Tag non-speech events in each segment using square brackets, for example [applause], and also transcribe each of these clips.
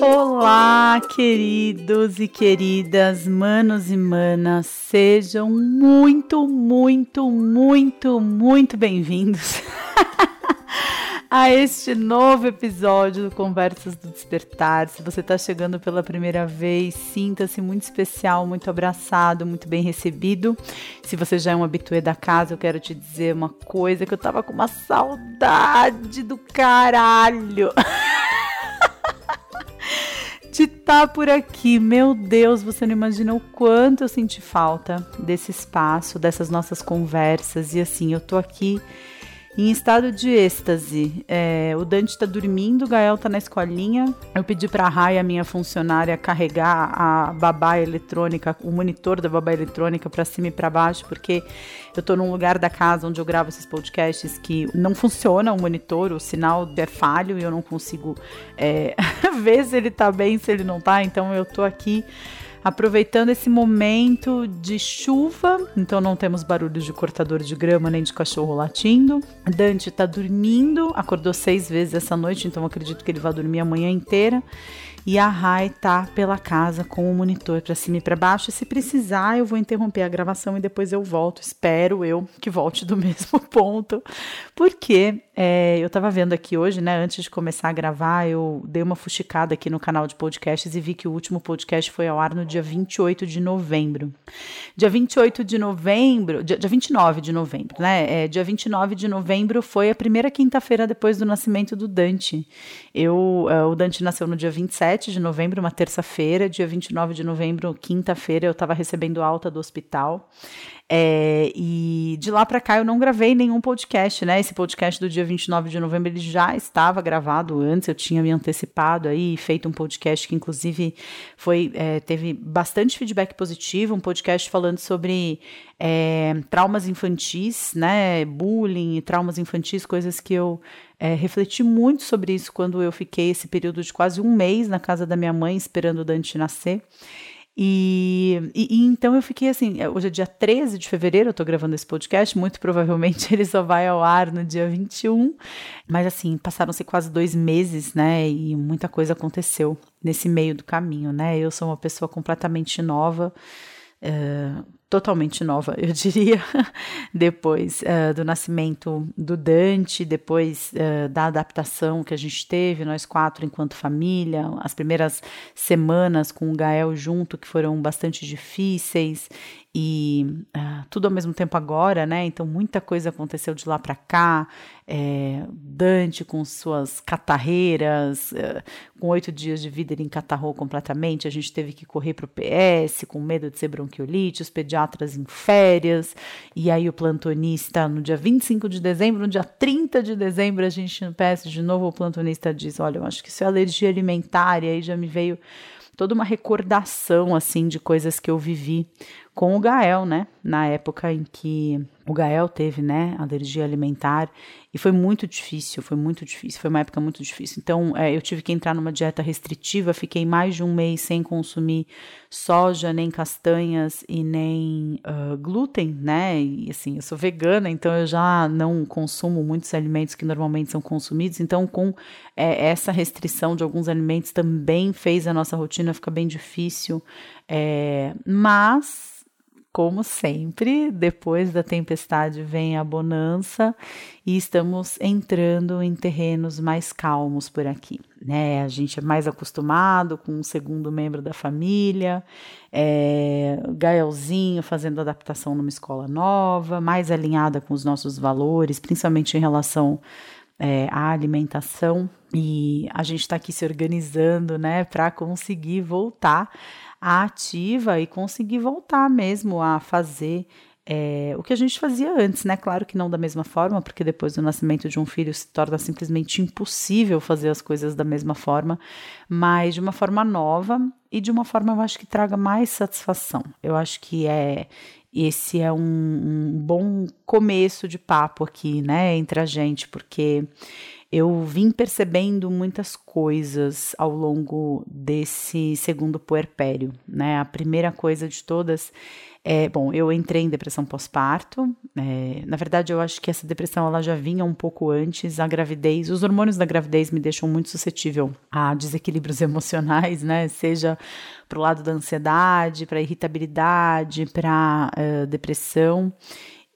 Olá, queridos e queridas, manos e manas, sejam muito, muito, muito, muito bem-vindos [laughs] a este novo episódio do Conversas do Despertar. Se você está chegando pela primeira vez, sinta-se muito especial, muito abraçado, muito bem recebido. Se você já é um habituê da casa, eu quero te dizer uma coisa que eu tava com uma saudade do caralho. [laughs] de estar tá por aqui. Meu Deus, você não imagina o quanto eu senti falta desse espaço, dessas nossas conversas. E assim, eu tô aqui em estado de êxtase. É, o Dante está dormindo, o Gael está na escolinha. Eu pedi para a Raia, minha funcionária, carregar a babá eletrônica, o monitor da babá eletrônica para cima e para baixo, porque eu estou num lugar da casa onde eu gravo esses podcasts que não funciona o monitor, o sinal é falho e eu não consigo é, [laughs] ver se ele está bem, se ele não está. Então eu estou aqui aproveitando esse momento de chuva, então não temos barulhos de cortador de grama nem de cachorro latindo. Dante está dormindo, acordou seis vezes essa noite, então acredito que ele vai dormir a manhã inteira. E a Rai tá pela casa com o monitor para cima e para baixo. E se precisar, eu vou interromper a gravação e depois eu volto. Espero eu que volte do [laughs] mesmo ponto, porque é, eu estava vendo aqui hoje, né? Antes de começar a gravar, eu dei uma fuxicada aqui no canal de podcasts e vi que o último podcast foi ao ar no dia 28 de novembro. Dia 28 de novembro, dia, dia 29 de novembro, né? É, dia 29 de novembro foi a primeira quinta-feira depois do nascimento do Dante. Eu, uh, o Dante nasceu no dia 27 de novembro, uma terça-feira. Dia 29 de novembro, quinta-feira, eu estava recebendo alta do hospital. É, e de lá para cá eu não gravei nenhum podcast, né? Esse podcast do dia 29 de novembro ele já estava gravado antes, eu tinha me antecipado aí, feito um podcast que inclusive foi é, teve bastante feedback positivo, um podcast falando sobre é, traumas infantis, né? Bullying, traumas infantis, coisas que eu é, refleti muito sobre isso quando eu fiquei esse período de quase um mês na casa da minha mãe esperando o Dante nascer. E, e, e, então eu fiquei assim, é, hoje é dia 13 de fevereiro, eu tô gravando esse podcast, muito provavelmente [laughs] ele só vai ao ar no dia 21, mas assim, passaram-se quase dois meses, né, e muita coisa aconteceu nesse meio do caminho, né, eu sou uma pessoa completamente nova, uh, totalmente nova, eu diria, [laughs] depois uh, do nascimento do Dante, depois uh, da adaptação que a gente teve, nós quatro enquanto família, as primeiras semanas com o Gael junto, que foram bastante difíceis, e uh, tudo ao mesmo tempo agora, né? Então muita coisa aconteceu de lá para cá. É, Dante com suas catarreiras, uh, com oito dias de vida ele encatarrou completamente. A gente teve que correr para o PS com medo de ser bronquiolite, os pediatras em férias. E aí o plantonista, no dia 25 de dezembro, no dia 30 de dezembro, a gente no PS de novo, o plantonista diz, olha, eu acho que isso é alergia alimentar. E aí já me veio toda uma recordação assim de coisas que eu vivi com o Gael, né? Na época em que o Gael teve, né, alergia alimentar e foi muito difícil, foi muito difícil, foi uma época muito difícil. Então, é, eu tive que entrar numa dieta restritiva, fiquei mais de um mês sem consumir soja, nem castanhas e nem uh, glúten, né? E assim, eu sou vegana, então eu já não consumo muitos alimentos que normalmente são consumidos. Então, com é, essa restrição de alguns alimentos também fez a nossa rotina ficar bem difícil. É, mas como sempre, depois da tempestade vem a bonança e estamos entrando em terrenos mais calmos por aqui. Né? A gente é mais acostumado com um segundo membro da família, é, Gaelzinho fazendo adaptação numa escola nova, mais alinhada com os nossos valores, principalmente em relação é, à alimentação. E a gente está aqui se organizando né, para conseguir voltar ativa e conseguir voltar mesmo a fazer é, o que a gente fazia antes, né? Claro que não da mesma forma, porque depois do nascimento de um filho se torna simplesmente impossível fazer as coisas da mesma forma, mas de uma forma nova e de uma forma eu acho que traga mais satisfação. Eu acho que é esse é um, um bom começo de papo aqui, né, entre a gente, porque eu vim percebendo muitas coisas ao longo desse segundo puerpério, né? A primeira coisa de todas é, bom, eu entrei em depressão pós-parto. É, na verdade, eu acho que essa depressão ela já vinha um pouco antes. A gravidez, os hormônios da gravidez me deixam muito suscetível a desequilíbrios [laughs] emocionais, né? Seja para o lado da ansiedade, para irritabilidade, para uh, depressão.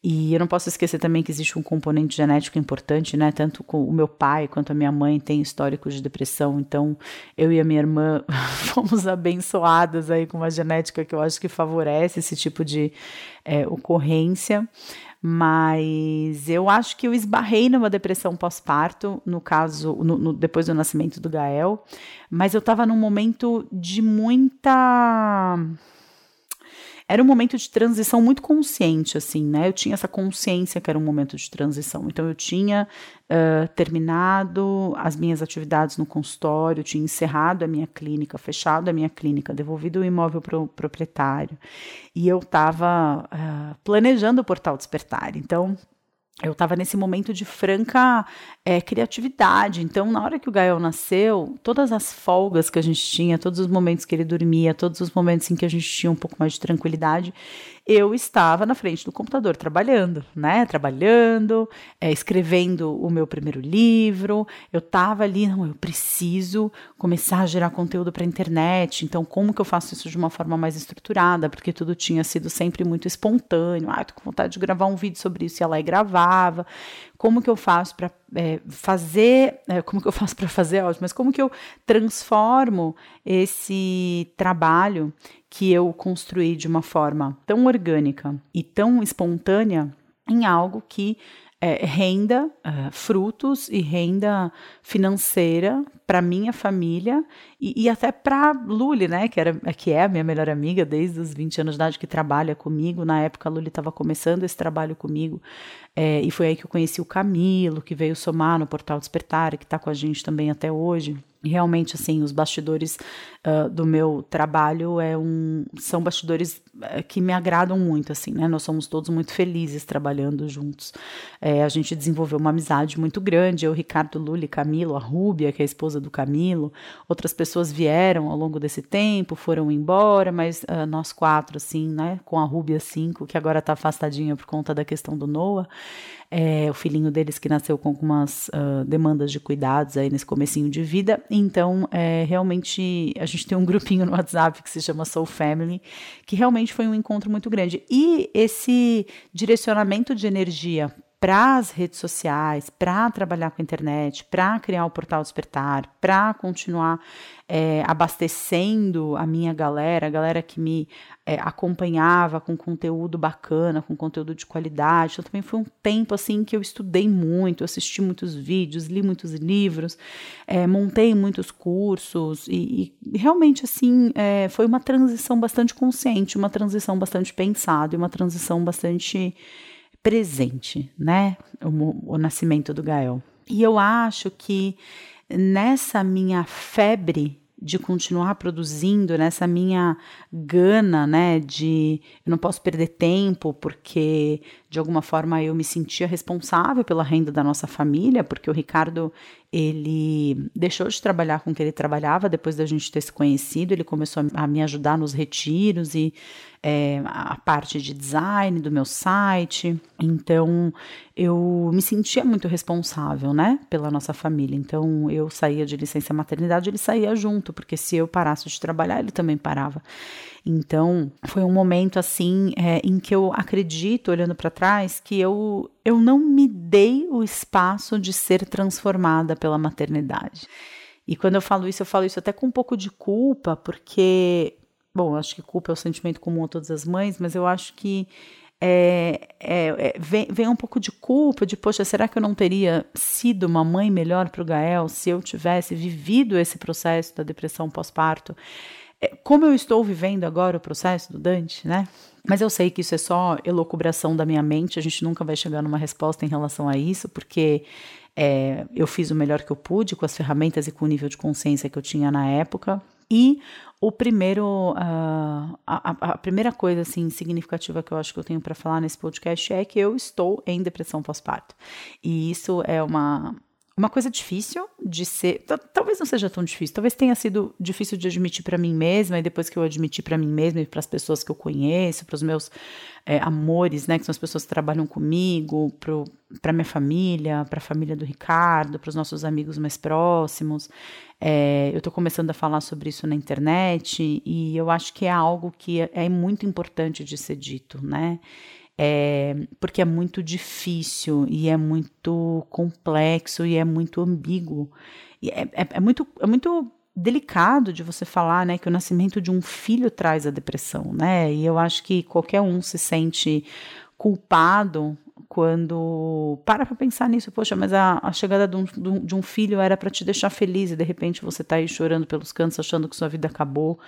E eu não posso esquecer também que existe um componente genético importante, né? Tanto o meu pai quanto a minha mãe têm histórico de depressão, então eu e a minha irmã [laughs] fomos abençoadas aí com uma genética que eu acho que favorece esse tipo de é, ocorrência. Mas eu acho que eu esbarrei numa depressão pós-parto, no caso, no, no, depois do nascimento do Gael, mas eu estava num momento de muita era um momento de transição muito consciente, assim, né? Eu tinha essa consciência que era um momento de transição. Então, eu tinha uh, terminado as minhas atividades no consultório, tinha encerrado a minha clínica, fechado a minha clínica, devolvido o imóvel para o proprietário. E eu estava uh, planejando o Portal Despertar. Então, eu estava nesse momento de franca é, criatividade. Então, na hora que o Gael nasceu, todas as folgas que a gente tinha, todos os momentos que ele dormia, todos os momentos em que a gente tinha um pouco mais de tranquilidade, eu estava na frente do computador trabalhando, né? Trabalhando, é, escrevendo o meu primeiro livro. Eu estava ali, não, eu preciso começar a gerar conteúdo para a internet. Então, como que eu faço isso de uma forma mais estruturada? Porque tudo tinha sido sempre muito espontâneo. Ah, tô com vontade de gravar um vídeo sobre isso, e gravava. Como que eu faço para é, fazer, é, como que eu faço para fazer, ótimo, mas como que eu transformo esse trabalho que eu construí de uma forma tão orgânica e tão espontânea em algo que é, renda uh, frutos e renda financeira para minha família e, e até para Luli, né, que, era, que é a minha melhor amiga desde os 20 anos de idade, que trabalha comigo. Na época, a Luli estava começando esse trabalho comigo é, e foi aí que eu conheci o Camilo, que veio somar no Portal Despertar, que está com a gente também até hoje. Realmente, assim, os bastidores uh, do meu trabalho é um, são bastidores uh, que me agradam muito, assim, né? Nós somos todos muito felizes trabalhando juntos. É, a gente desenvolveu uma amizade muito grande, eu, Ricardo Lully, Camilo, a Rúbia, que é a esposa do Camilo, outras pessoas vieram ao longo desse tempo, foram embora, mas uh, nós quatro, assim, né? Com a Rúbia cinco, que agora está afastadinha por conta da questão do Noah, é, o filhinho deles que nasceu com algumas uh, demandas de cuidados aí nesse comecinho de vida. Então, é, realmente, a gente tem um grupinho no WhatsApp que se chama Soul Family, que realmente foi um encontro muito grande. E esse direcionamento de energia para as redes sociais, para trabalhar com a internet, para criar o portal Despertar, para continuar é, abastecendo a minha galera, a galera que me é, acompanhava com conteúdo bacana, com conteúdo de qualidade. Então também foi um tempo assim que eu estudei muito, assisti muitos vídeos, li muitos livros, é, montei muitos cursos e, e realmente assim é, foi uma transição bastante consciente, uma transição bastante pensada e uma transição bastante presente, né? O, o nascimento do Gael. E eu acho que nessa minha febre de continuar produzindo, nessa minha gana, né, de eu não posso perder tempo porque de alguma forma eu me sentia responsável pela renda da nossa família, porque o Ricardo ele deixou de trabalhar com o que ele trabalhava depois da gente ter se conhecido, ele começou a me ajudar nos retiros e é, a parte de design do meu site. Então eu me sentia muito responsável, né, pela nossa família. Então eu saía de licença maternidade, ele saía junto, porque se eu parasse de trabalhar, ele também parava. Então, foi um momento assim é, em que eu acredito, olhando para trás, que eu, eu não me dei o espaço de ser transformada pela maternidade. E quando eu falo isso, eu falo isso até com um pouco de culpa, porque, bom, acho que culpa é o sentimento comum a todas as mães, mas eu acho que é, é, é, vem, vem, um pouco de culpa, de poxa, será que eu não teria sido uma mãe melhor para o Gael se eu tivesse vivido esse processo da depressão pós-parto? É, como eu estou vivendo agora o processo do Dante, né? Mas eu sei que isso é só elocubração da minha mente, a gente nunca vai chegar numa resposta em relação a isso, porque é, eu fiz o melhor que eu pude com as ferramentas e com o nível de consciência que eu tinha na época, E o primeiro, uh, a, a, primeira coisa assim significativa que eu acho que eu tenho para falar nesse podcast é que eu estou em depressão pós-parto. E isso é uma uma coisa difícil de ser, talvez não seja tão difícil, talvez tenha sido difícil de admitir para mim mesma e depois que eu admiti para mim mesma e para as pessoas que eu conheço, para os meus é, amores, né, que são as pessoas que trabalham comigo, para minha família, para a família do Ricardo, para os nossos amigos mais próximos. É, eu estou começando a falar sobre isso na internet e eu acho que é algo que é, é muito importante de ser dito, né? É, porque é muito difícil e é muito complexo e é muito ambíguo. É, é, é, muito, é muito delicado de você falar, né, que o nascimento de um filho traz a depressão, né? E eu acho que qualquer um se sente culpado quando para para pensar nisso, poxa, mas a, a chegada de um, de um filho era para te deixar feliz e de repente você está aí chorando pelos cantos, achando que sua vida acabou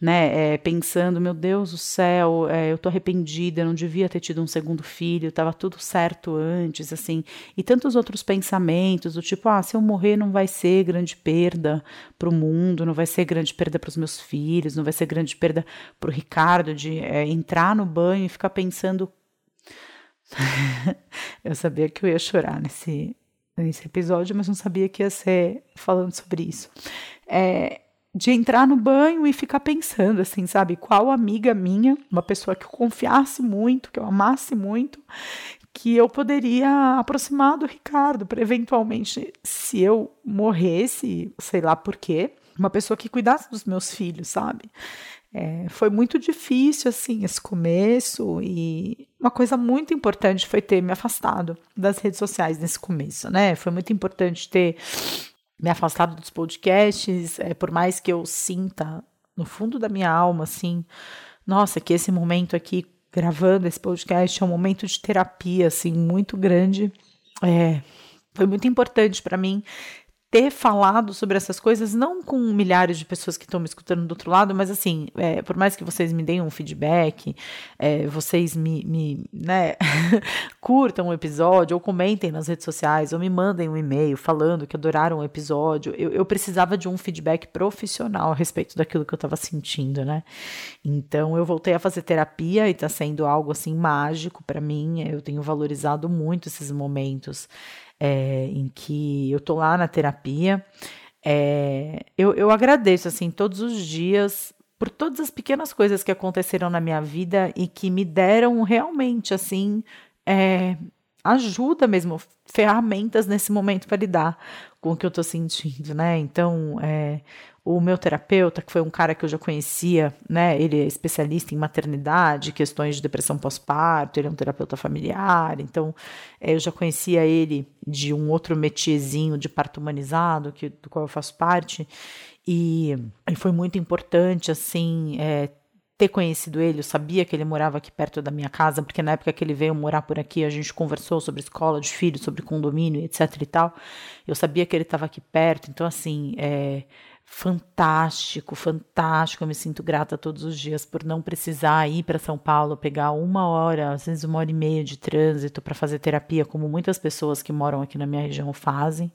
né, é, pensando, meu Deus do céu, é, eu tô arrependida, eu não devia ter tido um segundo filho, estava tudo certo antes, assim, e tantos outros pensamentos, do tipo, ah, se eu morrer não vai ser grande perda para o mundo, não vai ser grande perda para os meus filhos, não vai ser grande perda para o Ricardo de é, entrar no banho e ficar pensando. [laughs] eu sabia que eu ia chorar nesse, nesse episódio, mas não sabia que ia ser falando sobre isso. É, de entrar no banho e ficar pensando, assim, sabe? Qual amiga minha, uma pessoa que eu confiasse muito, que eu amasse muito, que eu poderia aproximar do Ricardo para eventualmente, se eu morresse, sei lá por quê, uma pessoa que cuidasse dos meus filhos, sabe? É, foi muito difícil, assim, esse começo, e uma coisa muito importante foi ter me afastado das redes sociais nesse começo, né? Foi muito importante ter me afastado dos podcasts, é, por mais que eu sinta no fundo da minha alma, assim, nossa, que esse momento aqui gravando esse podcast é um momento de terapia, assim, muito grande. É, foi muito importante para mim ter falado sobre essas coisas, não com milhares de pessoas que estão me escutando do outro lado, mas assim, é, por mais que vocês me deem um feedback, é, vocês me, me né, [laughs] curtam o episódio, ou comentem nas redes sociais, ou me mandem um e-mail falando que adoraram o episódio, eu, eu precisava de um feedback profissional a respeito daquilo que eu estava sentindo, né? Então eu voltei a fazer terapia e está sendo algo assim mágico para mim, eu tenho valorizado muito esses momentos é, em que eu tô lá na terapia. É, eu, eu agradeço, assim, todos os dias por todas as pequenas coisas que aconteceram na minha vida e que me deram realmente, assim, é, ajuda mesmo, ferramentas nesse momento para lidar com o que eu tô sentindo, né? Então, é, o meu terapeuta, que foi um cara que eu já conhecia, né? Ele é especialista em maternidade, questões de depressão pós-parto, ele é um terapeuta familiar, então é, eu já conhecia ele de um outro metiezinho de parto humanizado, que, do qual eu faço parte, e, e foi muito importante, assim, é, ter conhecido ele, eu sabia que ele morava aqui perto da minha casa, porque na época que ele veio morar por aqui, a gente conversou sobre escola de filhos, sobre condomínio, etc e tal. Eu sabia que ele estava aqui perto, então assim, é, fantástico, fantástico. Eu me sinto grata todos os dias por não precisar ir para São Paulo, pegar uma hora, às vezes uma hora e meia de trânsito para fazer terapia, como muitas pessoas que moram aqui na minha região fazem.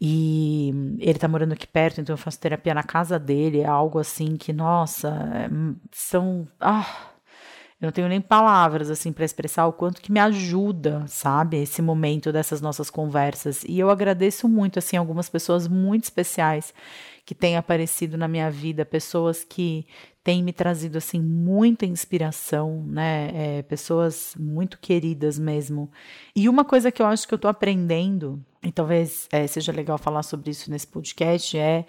E ele está morando aqui perto, então eu faço terapia na casa dele. É algo assim que, nossa, é, são. Ah, eu não tenho nem palavras assim para expressar o quanto que me ajuda, sabe, esse momento dessas nossas conversas. E eu agradeço muito assim algumas pessoas muito especiais que têm aparecido na minha vida, pessoas que têm me trazido assim muita inspiração, né? É, pessoas muito queridas mesmo. E uma coisa que eu acho que eu estou aprendendo, e talvez é, seja legal falar sobre isso nesse podcast, é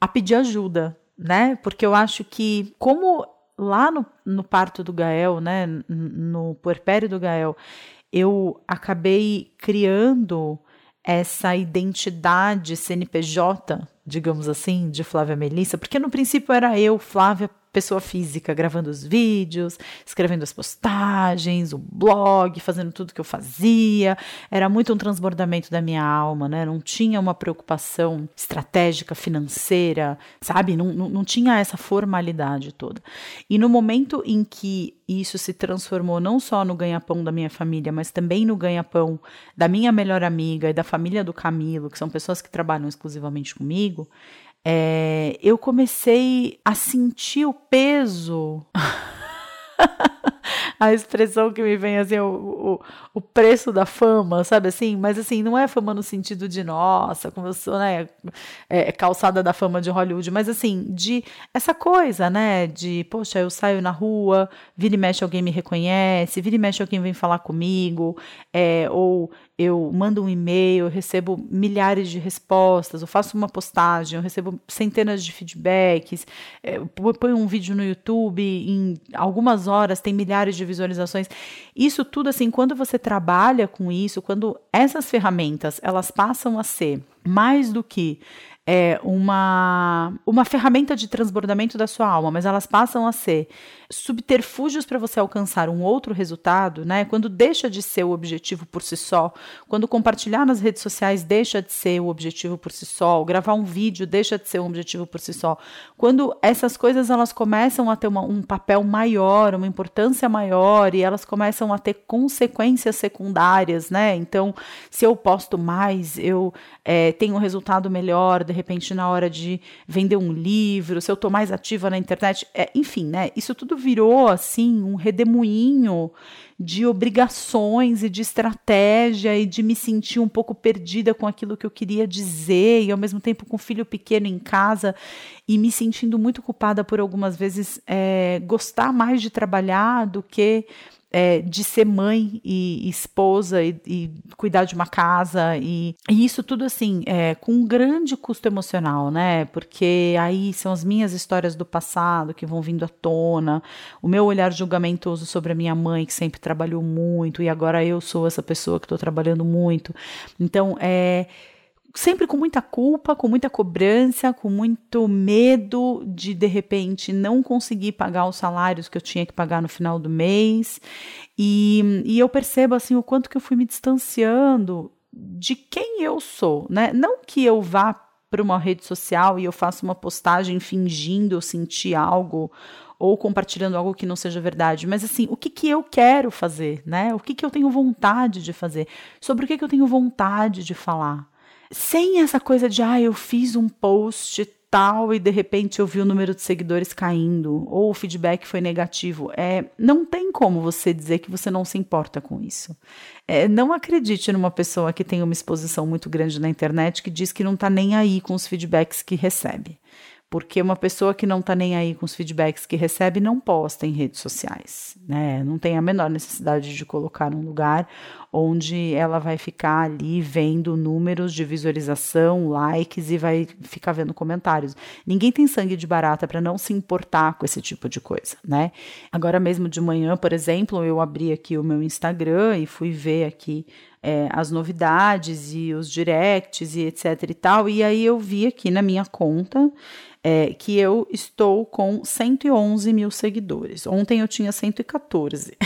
a pedir ajuda, né? Porque eu acho que como lá no, no parto do Gael, né, no puerpério do Gael, eu acabei criando essa identidade CNPJ, digamos assim, de Flávia Melissa, porque no princípio era eu, Flávia pessoa física, gravando os vídeos, escrevendo as postagens, o blog, fazendo tudo que eu fazia. Era muito um transbordamento da minha alma, né? Não tinha uma preocupação estratégica, financeira, sabe? Não, não, não tinha essa formalidade toda. E no momento em que isso se transformou não só no ganha-pão da minha família, mas também no ganha-pão da minha melhor amiga e da família do Camilo, que são pessoas que trabalham exclusivamente comigo, é, eu comecei a sentir o peso. [laughs] [laughs] a expressão que me vem assim, o, o, o, preço da fama, sabe assim? Mas assim, não é fama no sentido de, nossa, como eu sou, né? É, é, calçada da fama de Hollywood, mas assim, de essa coisa, né? De, poxa, eu saio na rua, vira e mexe alguém me reconhece, vira e mexe alguém vem falar comigo, é, ou eu mando um e-mail, recebo milhares de respostas, eu faço uma postagem, eu recebo centenas de feedbacks, é, ponho um vídeo no YouTube, em algumas horas tem milhares de visualizações. Isso tudo assim, quando você trabalha com isso, quando essas ferramentas elas passam a ser mais do que é, uma, uma ferramenta de transbordamento da sua alma, mas elas passam a ser subterfúgios para você alcançar um outro resultado, né? Quando deixa de ser o objetivo por si só, quando compartilhar nas redes sociais deixa de ser o objetivo por si só, gravar um vídeo deixa de ser um objetivo por si só. Quando essas coisas elas começam a ter uma, um papel maior, uma importância maior e elas começam a ter consequências secundárias, né? Então, se eu posto mais, eu é, tenho um resultado melhor, de repente na hora de vender um livro, se eu estou mais ativa na internet, é, enfim, né? Isso tudo virou assim um redemoinho de obrigações e de estratégia e de me sentir um pouco perdida com aquilo que eu queria dizer e ao mesmo tempo com o filho pequeno em casa e me sentindo muito culpada por algumas vezes é, gostar mais de trabalhar do que é, de ser mãe e, esposa e, e, cuidar de uma casa e, e isso tudo assim é, com um grande custo emocional, né? Porque aí são as minhas histórias do passado que vão vindo à tona, o meu olhar julgamentoso sobre a minha mãe que sempre trabalhou muito e agora eu sou essa pessoa que estou trabalhando muito. Então é sempre com muita culpa, com muita cobrança, com muito medo de de repente não conseguir pagar os salários que eu tinha que pagar no final do mês. E, e eu percebo assim o quanto que eu fui me distanciando de quem eu sou, né? Não que eu vá para uma rede social e eu faça uma postagem fingindo eu sentir algo ou compartilhando algo que não seja verdade, mas assim, o que, que eu quero fazer, né? O que, que eu tenho vontade de fazer? Sobre o que, que eu tenho vontade de falar? Sem essa coisa de, ah, eu fiz um post tal e de repente eu vi o número de seguidores caindo ou o feedback foi negativo. É, não tem como você dizer que você não se importa com isso. É, não acredite numa pessoa que tem uma exposição muito grande na internet que diz que não está nem aí com os feedbacks que recebe. Porque uma pessoa que não está nem aí com os feedbacks que recebe não posta em redes sociais, né? Não tem a menor necessidade de colocar num lugar onde ela vai ficar ali vendo números de visualização, likes e vai ficar vendo comentários. Ninguém tem sangue de barata para não se importar com esse tipo de coisa, né? Agora mesmo de manhã, por exemplo, eu abri aqui o meu Instagram e fui ver aqui é, as novidades e os directs e etc e tal. E aí eu vi aqui na minha conta é, que eu estou com 111 mil seguidores. Ontem eu tinha 114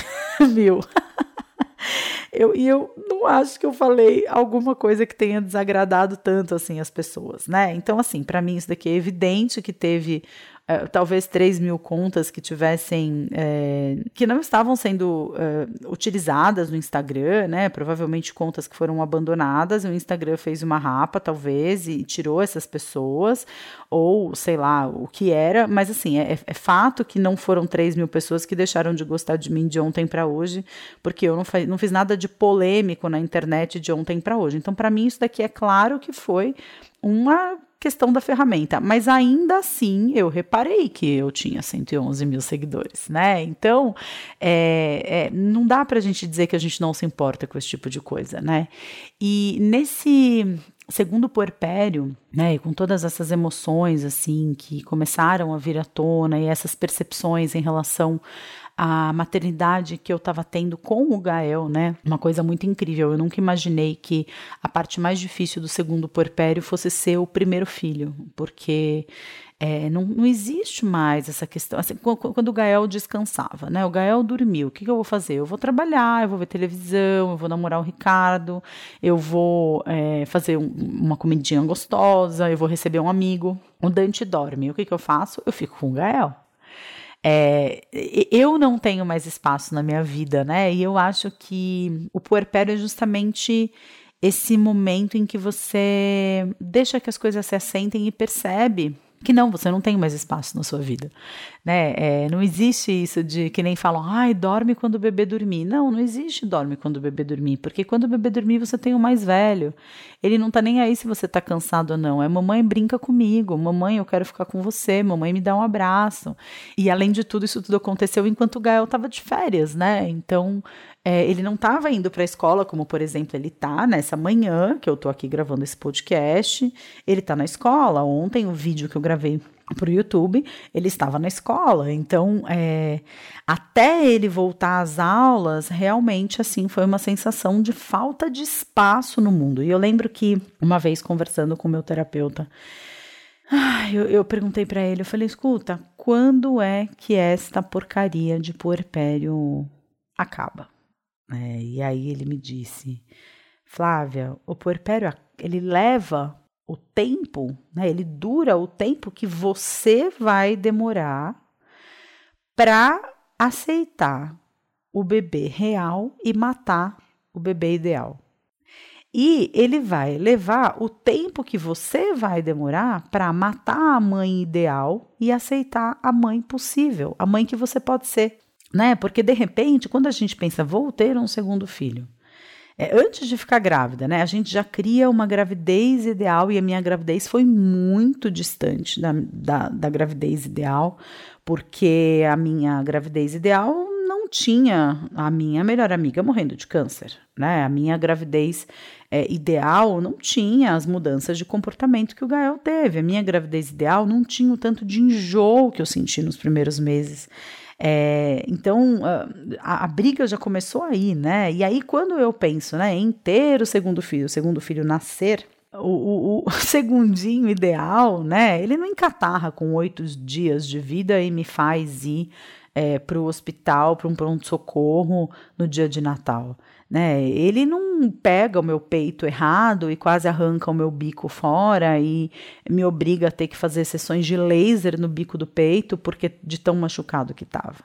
[laughs] mil. [laughs] eu, e eu não acho que eu falei alguma coisa que tenha desagradado tanto assim as pessoas, né? Então, assim, para mim isso daqui é evidente que teve uh, talvez 3 mil contas que tivessem, uh, que não estavam sendo uh, utilizadas no Instagram, né? Provavelmente contas que foram abandonadas, o Instagram fez uma rapa, talvez, e tirou essas pessoas, ou sei lá o que era, mas assim, é, é fato que não foram 3 mil pessoas que deixaram de gostar de mim de ontem para hoje, porque eu não, não fiz nada de polêmico na internet de ontem para hoje. Então, para mim, isso daqui é claro que foi uma questão da ferramenta, mas ainda assim eu reparei que eu tinha 111 mil seguidores, né? Então é, é, não dá para a gente dizer que a gente não se importa com esse tipo de coisa, né? E nesse segundo puerpério, né, e com todas essas emoções assim que começaram a vir à tona e essas percepções em relação a maternidade que eu estava tendo com o Gael, né? Uma coisa muito incrível. Eu nunca imaginei que a parte mais difícil do segundo puerpério fosse ser o primeiro filho, porque é, não, não, existe mais essa questão. Assim, quando o Gael descansava, né? O Gael dormiu. O que, que, eu vou fazer? Eu vou trabalhar, eu vou ver televisão, eu vou namorar o Ricardo, eu vou é, fazer um, uma comidinha gostosa, eu vou receber um amigo. O Dante dorme. O que, que eu faço? Eu fico com o Gael. É, eu não tenho mais espaço na minha vida, né? E eu acho que o puerpério é justamente esse momento em que você deixa que as coisas se assentem e percebe que não, você não tem mais espaço na sua vida, né? É, não existe isso de que nem falam, ai, dorme quando o bebê dormir. Não, não existe dorme quando o bebê dormir, porque quando o bebê dormir você tem o mais velho. Ele não tá nem aí se você tá cansado ou não. É mamãe brinca comigo, mamãe eu quero ficar com você, mamãe me dá um abraço. E além de tudo, isso tudo aconteceu enquanto o Gael tava de férias, né? Então é, ele não estava indo para a escola, como por exemplo ele tá nessa manhã que eu tô aqui gravando esse podcast. Ele tá na escola. Ontem o vídeo que eu gravei para o YouTube, ele estava na escola. Então, é, até ele voltar às aulas, realmente assim foi uma sensação de falta de espaço no mundo. E eu lembro que uma vez conversando com meu terapeuta, eu, eu perguntei para ele, eu falei, escuta, quando é que esta porcaria de puerpério acaba? É, e aí ele me disse, Flávia, o puerpério ele leva o tempo, né? Ele dura o tempo que você vai demorar para aceitar o bebê real e matar o bebê ideal. E ele vai levar o tempo que você vai demorar para matar a mãe ideal e aceitar a mãe possível, a mãe que você pode ser né? Porque de repente, quando a gente pensa, vou ter um segundo filho, é, antes de ficar grávida, né? A gente já cria uma gravidez ideal e a minha gravidez foi muito distante da, da, da gravidez ideal, porque a minha gravidez ideal não tinha a minha melhor amiga morrendo de câncer, né? A minha gravidez é, ideal não tinha as mudanças de comportamento que o Gael teve. A minha gravidez ideal não tinha o tanto de enjoo que eu senti nos primeiros meses. É, então a, a, briga já começou aí, né? E aí, quando eu penso né, em ter o segundo filho, o segundo filho nascer, o, o, o, [laughs] segundinho ideal, né? Ele não encatarra com oito dias de vida e me faz ir é, para o hospital, para um pronto-socorro no dia de Natal né? Ele não pega o meu peito errado e quase arranca o meu bico fora e me obriga a ter que fazer sessões de laser no bico do peito porque de tão machucado que estava.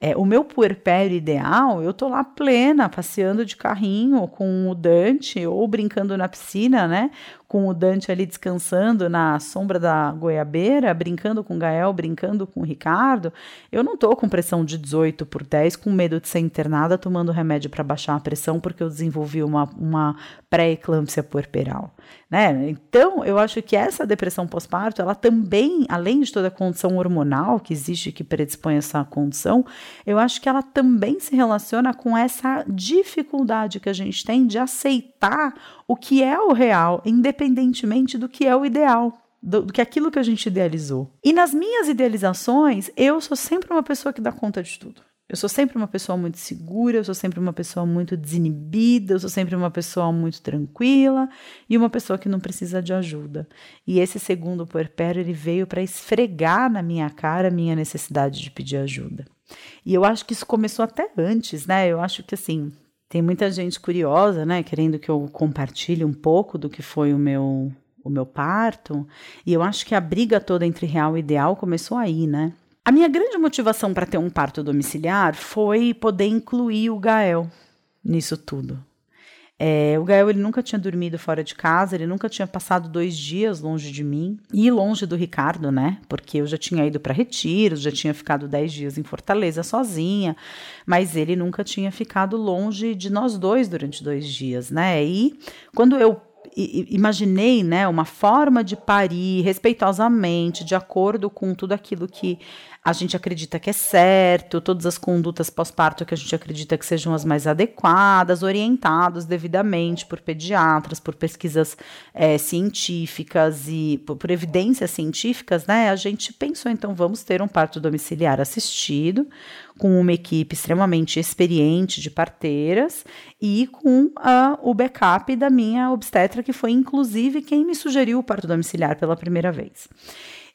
É, o meu puerpério ideal, eu tô lá plena, passeando de carrinho com o Dante ou brincando na piscina, né? Com o Dante ali descansando na sombra da goiabeira, brincando com o Gael, brincando com o Ricardo. Eu não tô com pressão de 18 por 10, com medo de ser internada tomando remédio para baixar a pressão, porque eu desenvolvi uma, uma pré-eclâmpsia puerperal, né? Então, eu acho que essa depressão pós-parto, ela também, além de toda a condição hormonal que existe que predispõe essa condição, eu acho que ela também se relaciona com essa dificuldade que a gente tem de aceitar o que é o real, independentemente do que é o ideal. Do, que aquilo que a gente idealizou. E nas minhas idealizações, eu sou sempre uma pessoa que dá conta de tudo. Eu sou sempre uma pessoa muito segura, eu sou sempre uma pessoa muito desinibida, eu sou sempre uma pessoa muito tranquila e uma pessoa que não precisa de ajuda. E esse segundo puerpério, ele veio para esfregar na minha cara a minha necessidade de pedir ajuda. E eu acho que isso começou até antes, né? Eu acho que assim, tem muita gente curiosa, né, querendo que eu compartilhe um pouco do que foi o meu o meu parto, e eu acho que a briga toda entre real e ideal começou aí, né? A minha grande motivação para ter um parto domiciliar foi poder incluir o Gael nisso tudo. É, o Gael ele nunca tinha dormido fora de casa, ele nunca tinha passado dois dias longe de mim e longe do Ricardo, né? Porque eu já tinha ido para retiros, já tinha ficado dez dias em Fortaleza sozinha, mas ele nunca tinha ficado longe de nós dois durante dois dias, né? E quando eu imaginei, né, uma forma de parir respeitosamente, de acordo com tudo aquilo que a gente acredita que é certo, todas as condutas pós-parto que a gente acredita que sejam as mais adequadas, orientados devidamente por pediatras, por pesquisas é, científicas e por, por, evidências científicas, né? A gente pensou, então, vamos ter um parto domiciliar assistido, com uma equipe extremamente experiente de parteiras e com uh, o backup da minha obstetra, que foi inclusive quem me sugeriu o parto domiciliar pela primeira vez.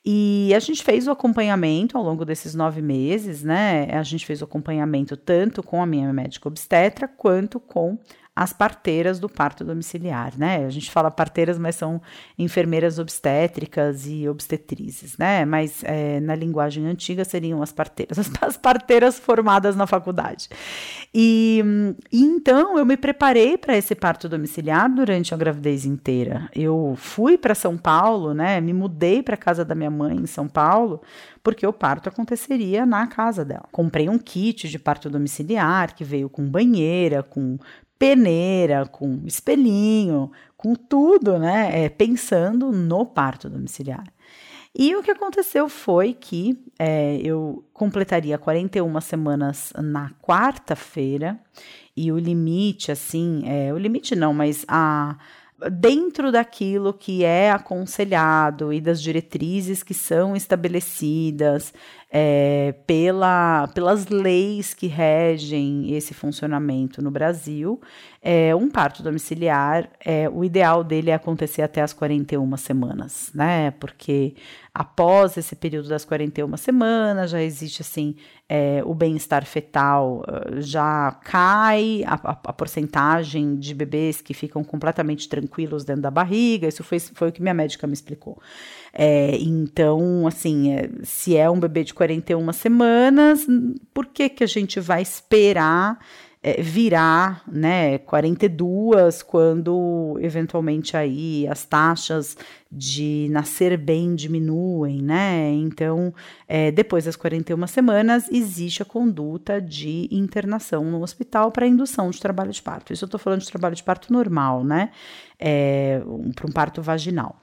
E a gente fez o acompanhamento ao longo desses nove meses, né? A gente fez o acompanhamento tanto com a minha médica obstetra quanto com as parteiras do parto domiciliar, né? A gente fala parteiras, mas são enfermeiras obstétricas e obstetrizes, né? Mas é, na linguagem antiga seriam as parteiras, [laughs] as parteiras formadas na faculdade. E, e então eu me preparei para esse parto domiciliar durante a gravidez inteira. Eu fui para São Paulo, né? Me mudei para casa da minha mãe em São Paulo, porque o parto aconteceria na casa dela. Comprei um kit de parto domiciliar que veio com banheira, com peneira, com espelhinho, com tudo, né? É, pensando no parto domiciliar. E o que aconteceu foi que é, eu completaria 41 semanas na quarta-feira, e o limite, assim, é, o limite não, mas a dentro daquilo que é aconselhado e das diretrizes que são estabelecidas é, pela, pelas leis que regem esse funcionamento no Brasil, é, um parto domiciliar, é, o ideal dele é acontecer até as 41 semanas, né? Porque após esse período das 41 semanas, já existe assim, é, o bem-estar fetal ah, já cai, a, a, a, porcentagem de bebês que ficam completamente tranquilos dentro da barriga, isso foi, foi o que minha médica me explicou. É, então, assim, é, se é um bebê de 41 semanas, por que, que a gente vai esperar é, virar, né, 42, quando eventualmente aí as taxas de nascer bem diminuem, né? Então, é, depois das 41 semanas, existe a conduta de internação no hospital para indução de trabalho de parto. Isso eu estou falando de trabalho de parto normal, né? É, um, para um parto vaginal.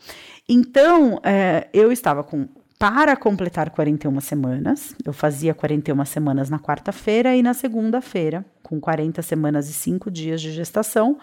Então, é, eu estava com para completar 41 semanas. Eu fazia 41 semanas na quarta-feira e na segunda-feira, com 40 semanas e 5 dias de gestação,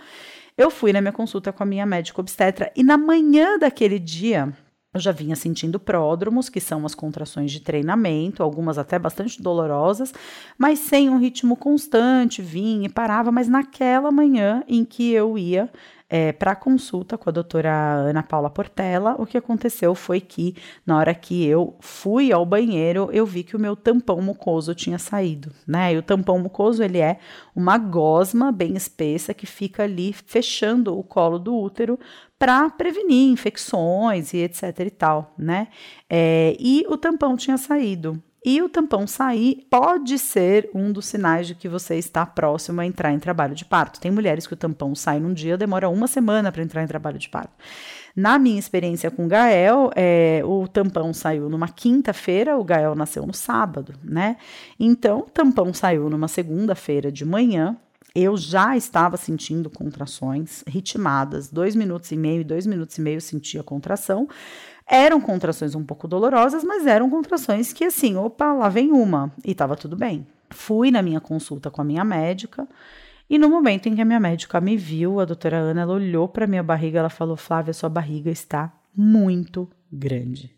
eu fui na minha consulta com a minha médica obstetra e na manhã daquele dia eu já vinha sentindo pródromos, que são as contrações de treinamento, algumas até bastante dolorosas, mas sem um ritmo constante, vinha e parava. Mas naquela manhã em que eu ia é, para consulta com a doutora Ana Paula Portela, o que aconteceu foi que, na hora que eu fui ao banheiro, eu vi que o meu tampão mucoso tinha saído, né? E o tampão mucoso, ele é uma gosma bem espessa que fica ali fechando o colo do útero para prevenir infecções e etc e tal, né? É, e o tampão tinha saído. E o tampão sair pode ser um dos sinais de que você está próximo a entrar em trabalho de parto. Tem mulheres que o tampão sai num dia, demora uma semana para entrar em trabalho de parto. Na minha experiência com o Gael, é, o tampão saiu numa quinta-feira, o Gael nasceu no sábado, né? Então, o tampão saiu numa segunda-feira de manhã, eu já estava sentindo contrações ritmadas, dois minutos e meio dois minutos e meio sentia contração. Eram contrações um pouco dolorosas, mas eram contrações que assim, opa, lá vem uma e estava tudo bem. Fui na minha consulta com a minha médica e no momento em que a minha médica me viu, a doutora Ana, ela olhou para minha barriga, ela falou: "Flávia, sua barriga está muito grande".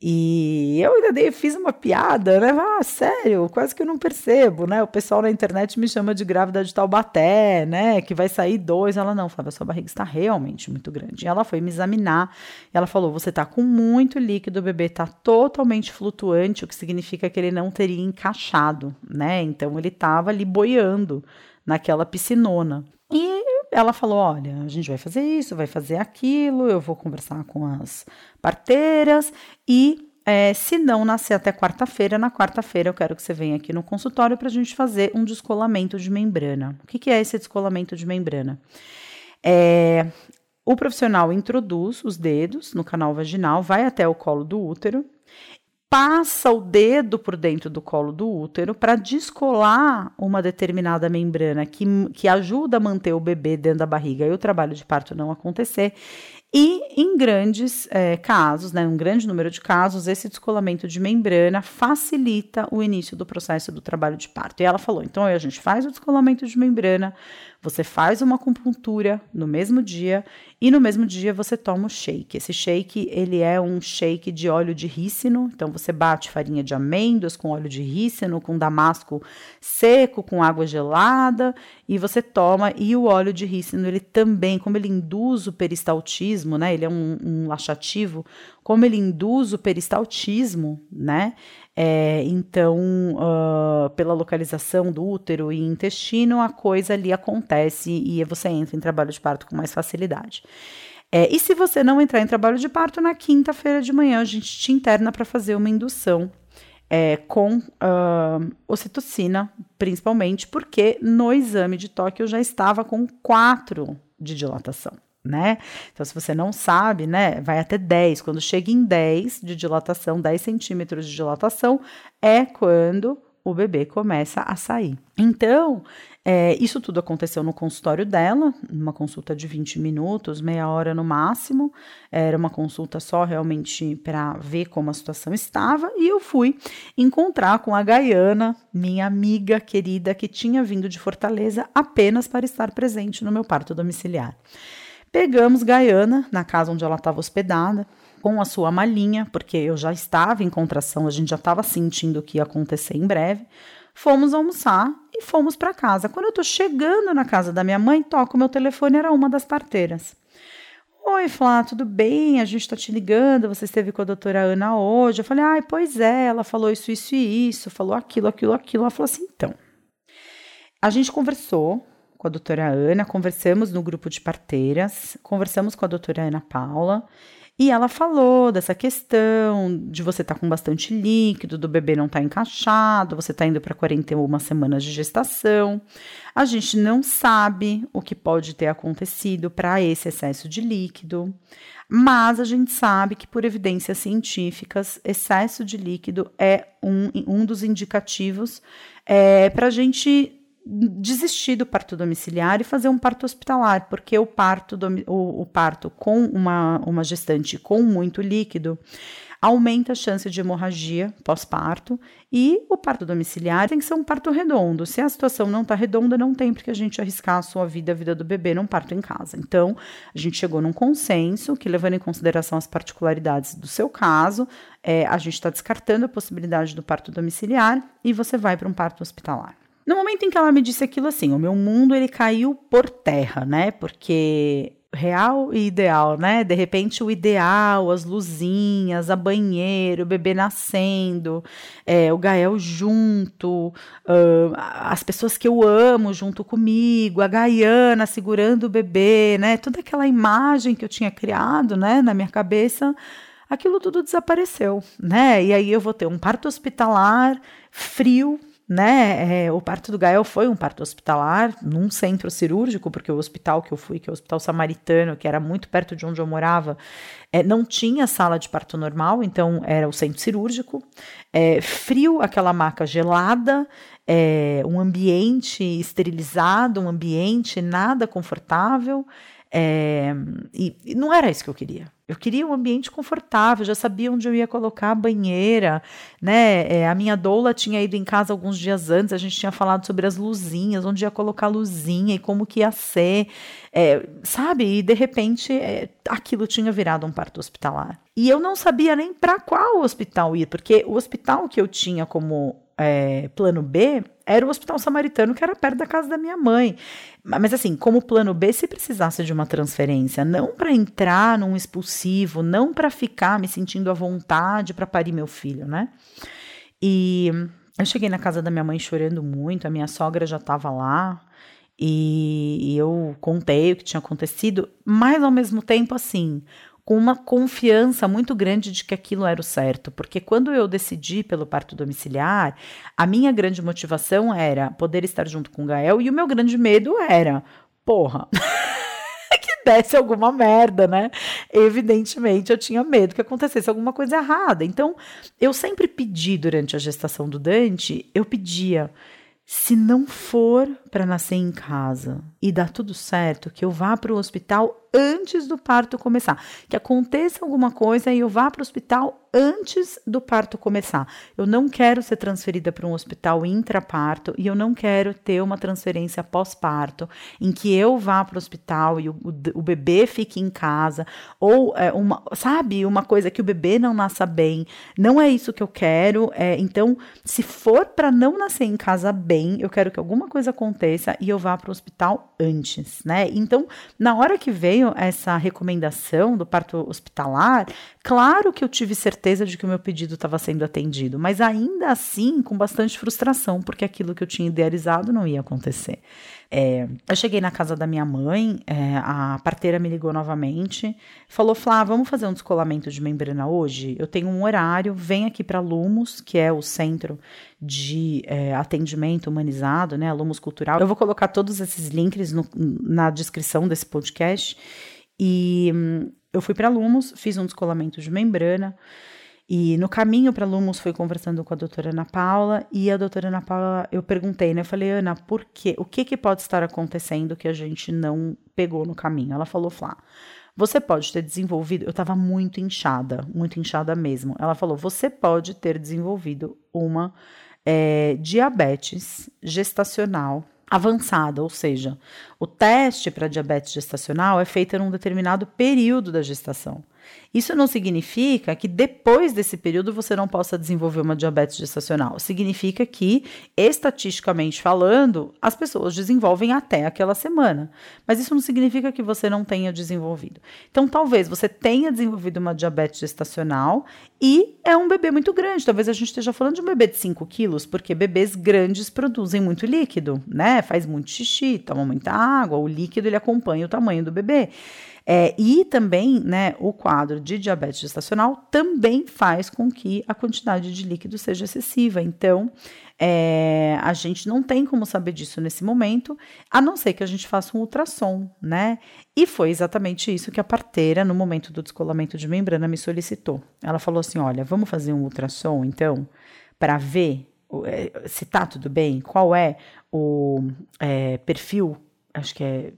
E eu ainda dei, fiz uma piada, né? Ah, sério, quase que eu não percebo, né? O pessoal na internet me chama de grávida de Taubaté, né? Que vai sair dois. Ela não, Flávia, sua barriga está realmente muito grande. E ela foi me examinar e ela falou: você tá com muito líquido, o bebê tá totalmente flutuante, o que significa que ele não teria encaixado, né? Então ele tava ali boiando naquela piscinona. E ela falou: olha, a gente vai fazer isso, vai fazer aquilo, eu vou conversar com as parteiras e é, se não nascer até quarta-feira, na quarta-feira eu quero que você venha aqui no consultório para a gente fazer um descolamento de membrana. O que, que é esse descolamento de membrana? É, o profissional introduz os dedos no canal vaginal, vai até o colo do útero passa o dedo por dentro do colo do útero para descolar uma determinada membrana que, que ajuda a manter o bebê dentro da barriga e o trabalho de parto não acontecer. E em grandes é, casos, né, um grande número de casos, esse descolamento de membrana facilita o início do processo do trabalho de parto. E ela falou: então a gente faz o descolamento de membrana, você faz uma acupuntura no mesmo dia e no mesmo dia você toma o shake. Esse shake, ele é um shake de óleo de rícino, então você bate farinha de amêndoas com óleo de rícino, com damasco seco, com água gelada e você toma. E o óleo de rícino, ele também, como ele induz o peristaltismo, né? Ele é um, um laxativo, como ele induz o peristaltismo, né? É, então, uh, pela localização do útero e intestino, a coisa ali acontece e você entra em trabalho de parto com mais facilidade. É, e se você não entrar em trabalho de parto, na quinta-feira de manhã a gente te interna para fazer uma indução é, com uh, ocitocina, principalmente porque no exame de toque eu já estava com 4 de dilatação. Né? Então, se você não sabe, né, vai até 10. Quando chega em 10 de dilatação, 10 centímetros de dilatação, é quando o bebê começa a sair. Então, é, isso tudo aconteceu no consultório dela, uma consulta de 20 minutos, meia hora no máximo. Era uma consulta só realmente para ver como a situação estava. E eu fui encontrar com a Gaiana, minha amiga querida, que tinha vindo de Fortaleza apenas para estar presente no meu parto domiciliar. Pegamos Gaiana na casa onde ela estava hospedada, com a sua malinha, porque eu já estava em contração, a gente já estava sentindo o que ia acontecer em breve. Fomos almoçar e fomos para casa. Quando eu estou chegando na casa da minha mãe, toco meu telefone, era uma das parteiras. Oi, Flá, tudo bem? A gente está te ligando. Você esteve com a doutora Ana hoje. Eu falei, ai, pois é, ela falou isso, isso e isso, falou aquilo, aquilo, aquilo. Ela falou assim, então. A gente conversou com a doutora Ana, conversamos no grupo de parteiras, conversamos com a doutora Ana Paula e ela falou dessa questão de você estar tá com bastante líquido, do bebê não estar tá encaixado, você está indo para 41 semanas de gestação. A gente não sabe o que pode ter acontecido para esse excesso de líquido, mas a gente sabe que, por evidências científicas, excesso de líquido é um, um dos indicativos é, para a gente desistir do parto domiciliar e fazer um parto hospitalar, porque o parto, o, o parto com uma, uma gestante com muito líquido aumenta a chance de hemorragia pós-parto e o parto domiciliar tem que ser um parto redondo. Se a situação não está redonda, não tem porque a gente arriscar a sua vida, a vida do bebê num parto em casa. Então, a gente chegou num consenso que, levando em consideração as particularidades do seu caso, é, a gente está descartando a possibilidade do parto domiciliar e você vai para um parto hospitalar. No momento em que ela me disse aquilo assim, o meu mundo ele caiu por terra, né? Porque real e ideal, né? De repente o ideal, as luzinhas, a banheira, o bebê nascendo, é, o Gael junto, uh, as pessoas que eu amo junto comigo, a Gaiana segurando o bebê, né? Toda aquela imagem que eu tinha criado, né, na minha cabeça, aquilo tudo desapareceu, né? E aí eu vou ter um parto hospitalar frio, né? É, o parto do Gael foi um parto hospitalar, num centro cirúrgico, porque o hospital que eu fui, que é o Hospital Samaritano, que era muito perto de onde eu morava, é, não tinha sala de parto normal, então era o centro cirúrgico. É, frio, aquela maca gelada, é, um ambiente esterilizado, um ambiente nada confortável. É, e, e, não era isso que eu queria. Eu queria um ambiente confortável, já sabia onde eu ia colocar a banheira, né? É, a minha doula tinha ido em casa alguns dias antes, a gente tinha falado sobre as luzinhas, onde ia colocar a luzinha e como que ia ser, é, sabe? E de repente é, aquilo tinha virado um parto hospitalar. E eu não sabia nem para qual hospital ir, porque o hospital que eu tinha como é, plano B era o Hospital Samaritano, que era perto da casa da minha mãe. Mas, assim, como plano B, se precisasse de uma transferência, não para entrar num expulsivo, não para ficar me sentindo à vontade para parir meu filho, né? E eu cheguei na casa da minha mãe chorando muito, a minha sogra já estava lá. E eu contei o que tinha acontecido, mas ao mesmo tempo, assim, com uma confiança muito grande de que aquilo era o certo, porque quando eu decidi pelo parto domiciliar, a minha grande motivação era poder estar junto com o Gael e o meu grande medo era, porra, [laughs] que desse alguma merda, né? Evidentemente, eu tinha medo que acontecesse alguma coisa errada. Então, eu sempre pedi durante a gestação do Dante, eu pedia se não for para nascer em casa e dar tudo certo, que eu vá para o hospital antes do parto começar. Que aconteça alguma coisa e eu vá para o hospital antes do parto começar. Eu não quero ser transferida para um hospital intraparto e eu não quero ter uma transferência pós-parto em que eu vá para o hospital e o, o, bebê fique em casa ou é, uma, sabe, uma coisa que o bebê não nasça bem. Não é isso que eu quero. É, então, se for para não nascer em casa bem, eu quero que alguma coisa aconteça e eu vá para o hospital antes, né? Então, na hora que veio essa recomendação do parto hospitalar, claro que eu tive certeza de que o meu pedido estava sendo atendido, mas ainda assim com bastante frustração, porque aquilo que eu tinha idealizado não ia acontecer. É, eu cheguei na casa da minha mãe, é, a parteira me ligou novamente, falou: Flá, vamos fazer um descolamento de membrana hoje? Eu tenho um horário, vem aqui para Lumos, que é o centro de é, atendimento humanizado, né? Lumos Cultural. Eu vou colocar todos esses links no, na descrição desse podcast. E hum, eu fui para Lumos, fiz um descolamento de membrana. E no caminho para Lumos fui conversando com a doutora Ana Paula e a doutora Ana Paula, eu perguntei, né? Eu falei, Ana, por quê? O que, que pode estar acontecendo que a gente não pegou no caminho? Ela falou, Flá, você pode ter desenvolvido. Eu estava muito inchada, muito inchada mesmo. Ela falou, você pode ter desenvolvido uma é, diabetes gestacional avançada, ou seja, o teste para diabetes gestacional é feito num determinado período da gestação. Isso não significa que depois desse período você não possa desenvolver uma diabetes gestacional. Significa que, estatisticamente falando, as pessoas desenvolvem até aquela semana. Mas isso não significa que você não tenha desenvolvido. Então, talvez você tenha desenvolvido uma diabetes gestacional e é um bebê muito grande. Talvez a gente esteja falando de um bebê de 5 quilos, porque bebês grandes produzem muito líquido, né? Faz muito xixi, toma muita água, o líquido ele acompanha o tamanho do bebê. É, e também, né, o quadro de diabetes gestacional também faz com que a quantidade de líquido seja excessiva. Então, é, a gente não tem como saber disso nesse momento, a não ser que a gente faça um ultrassom, né? E foi exatamente isso que a parteira, no momento do descolamento de membrana, me solicitou. Ela falou assim: olha, vamos fazer um ultrassom, então, para ver é, se tá tudo bem, qual é o é, perfil, acho que é